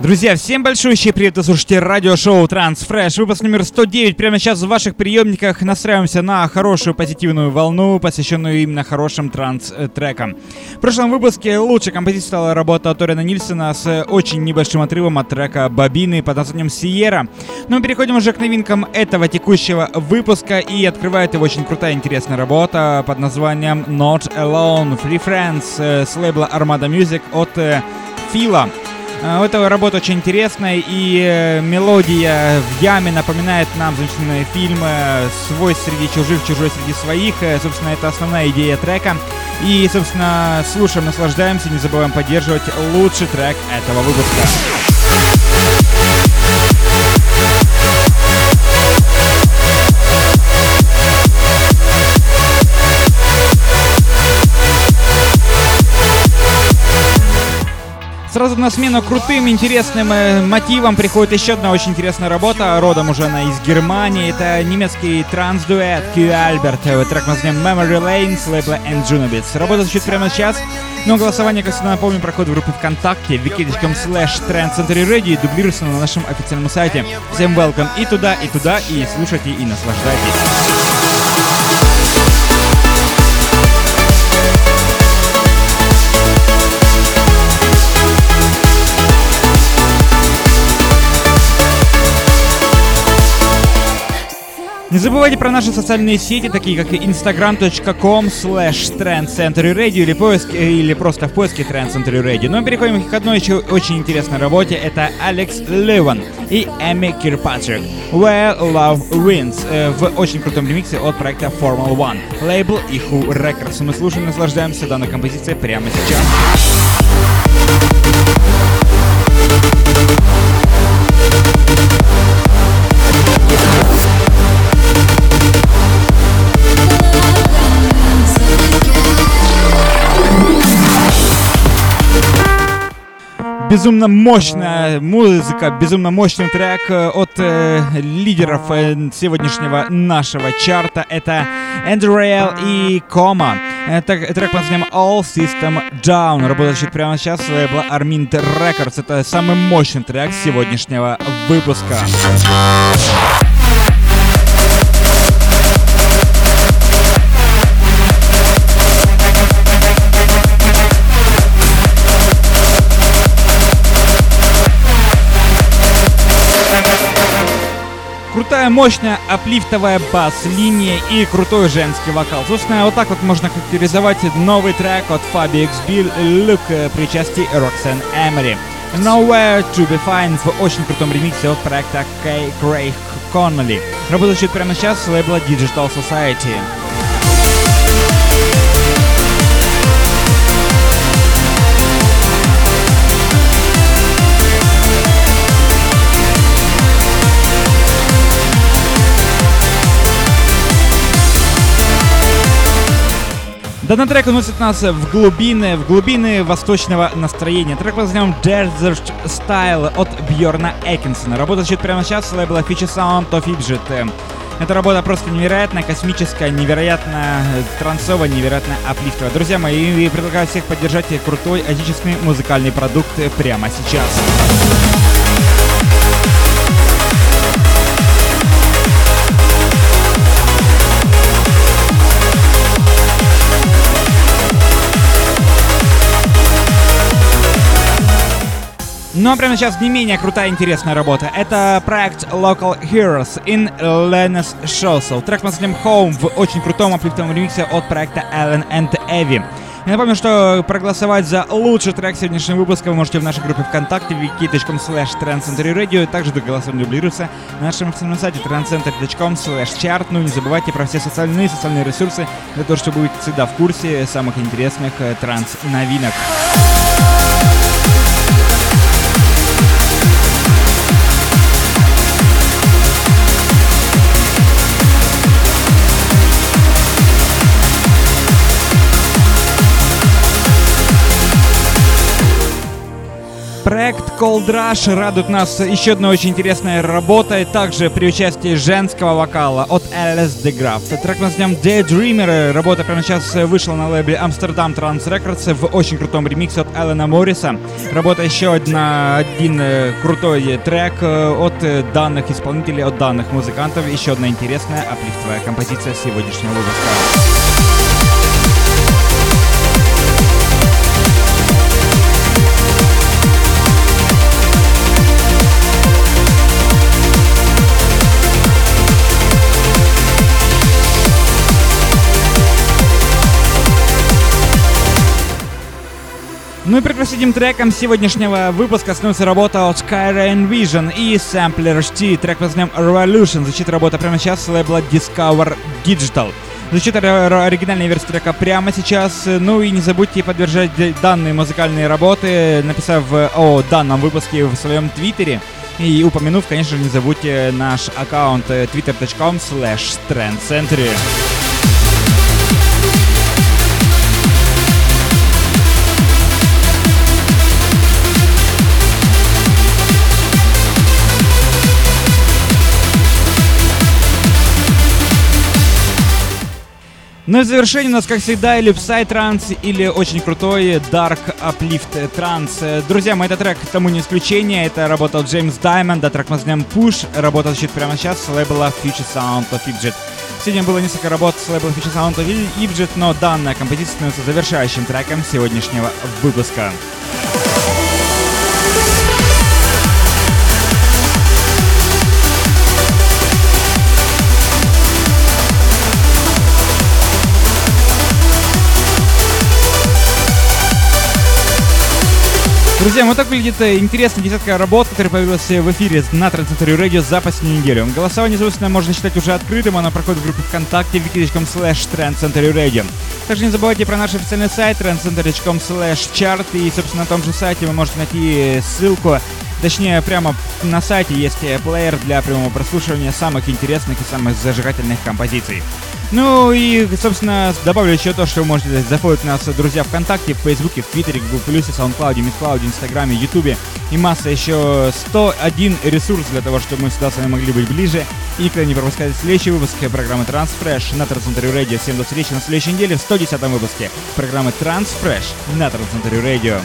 Друзья, всем большущий привет, вы слушаете радиошоу Transfresh, выпуск номер 109. Прямо сейчас в ваших приемниках настраиваемся на хорошую позитивную волну, посвященную именно хорошим транс-трекам. В прошлом выпуске лучшей композицией стала работа Торина Нильсона с очень небольшим отрывом от трека Бобины под названием Сиера. Но мы переходим уже к новинкам этого текущего выпуска и открывает его очень крутая интересная работа под названием Not Alone Free Friends э, с лейбла Armada Music от э, Фила. Э, эта работа очень интересная, и э, мелодия в яме напоминает нам замечательные фильмы «Свой среди чужих, чужой среди своих». Э, собственно, это основная идея трека. И, собственно, слушаем, наслаждаемся, не забываем поддерживать лучший трек этого выпуска. Сразу на смену крутым, интересным э, мотивам приходит еще одна очень интересная работа, родом уже она из Германии. Это немецкий транс-дуэт Q Albert. Э, трек названием Memory Lane с лейбла Enjunabits. Работа звучит прямо сейчас. Но голосование, как всегда напомню, проходит в группе ВКонтакте wiki.com slash trendcenterradio и дублируется на нашем официальном сайте. Всем welcome и туда, и туда, и слушайте, и наслаждайтесь. Не забывайте про наши социальные сети, такие как instagram.com slash trendcenterradio или, поиск, или просто в поиске Trend Century Radio. Но переходим к одной еще очень интересной работе. Это Алекс Леван и Эми Кирпатрик. Where Love Wins э, в очень крутом ремиксе от проекта Formula One. Лейбл Ihu Records. Мы слушаем, наслаждаемся данной композицией прямо сейчас. Безумно мощная музыка, безумно мощный трек э, от э, лидеров э, сегодняшнего нашего чарта. Это Andrew и Кома. Это трек под названием All System Down. Работает прямо сейчас с лейбла Armint Records. Это самый мощный трек сегодняшнего выпуска. Крутая, мощная, аплифтовая бас-линия и крутой женский вокал. Собственно, вот так вот можно характеризовать новый трек от Fabi X Bill Look при части Roxanne Emery. Nowhere to be found в очень крутом ремиксе от проекта Кей Крейг Конноли. Работает прямо сейчас с лейбла Digital Society. Данный трек уносит нас в глубины, в глубины восточного настроения. Трек под названием Desert Style от Бьорна Экинсона. Работа звучит прямо сейчас с лейбла Feature Sound of Egypt. Эта работа просто невероятная, космическая, невероятно трансовая, невероятно аплифтовая. Друзья мои, я предлагаю всех поддержать крутой отечественный музыкальный продукт прямо сейчас. Ну а прямо сейчас не менее крутая интересная работа. Это проект Local Heroes in Lennis Shossel. Трек под названием Home в очень крутом аплифтовом ремиксе от проекта Allen and Evie. Я напомню, что проголосовать за лучший трек сегодняшнего выпуска вы можете в нашей группе ВКонтакте wiki.com slash trendcenterradio. Также голосование дублируется на нашем официальном сайте trendcenter.com slash chart. Ну и не забывайте про все социальные социальные ресурсы для того, чтобы быть всегда в курсе самых интересных э, транс-новинок. Проект Cold Rush радует нас еще одной очень интересной работой, также при участии женского вокала от Alice de. Трек названием Daydreamer. Работа прямо сейчас вышла на лейбле Amsterdam Trans Records в очень крутом ремиксе от Эллена Морриса. Работа еще одна, один э, крутой трек э, от данных исполнителей, от данных музыкантов. Еще одна интересная аплифтовая композиция сегодняшнего выпуска. Ну и предпоследним треком сегодняшнего выпуска становится работа от Skyrain Vision и Sampler HT. Трек под названием Revolution. Звучит работа прямо сейчас с лейбла Discover Digital. Звучит оригинальная версия трека прямо сейчас. Ну и не забудьте поддержать данные музыкальные работы, написав о данном выпуске в своем твиттере. И упомянув, конечно же, не забудьте наш аккаунт twitter.com slash trendcentury. Ну и в завершение у нас, как всегда, или Psy транс, или очень крутой Dark Uplift транс. Друзья мои, этот трек тому не исключение. Это работал Джеймс Даймонд, а трек мы знаем Push. Работа звучит прямо сейчас с лейбла Future Sound of Egypt. Сегодня было несколько работ с лейбла Future Sound of Egypt, но данная композиция становится завершающим треком сегодняшнего выпуска. Друзья, вот так выглядит э, интересная десятка работ, которая появилась в эфире на Трансцентре Радио за последнюю неделю. Голосование, собственно, можно считать уже открытым, оно проходит в группе ВКонтакте wiki.com slash Radio. Также не забывайте про наш официальный сайт trendcenter.com slash chart и, собственно, на том же сайте вы можете найти ссылку Точнее, прямо на сайте есть э, плеер для прямого прослушивания самых интересных и самых зажигательных композиций. Ну и, собственно, добавлю еще то, что вы можете зафолить нас, друзья, ВКонтакте, в Фейсбуке, в Твиттере, Google Плюсе, Саундклауде, Мисклауде, Инстаграме, Ютубе и масса еще 101 ресурс для того, чтобы мы всегда с вами могли быть ближе и никогда не пропускать следующий выпуск программы Transfresh на Трансцентре Радио. Всем до встречи на следующей неделе в 110 выпуске программы Transfresh на Трансцентре Радио.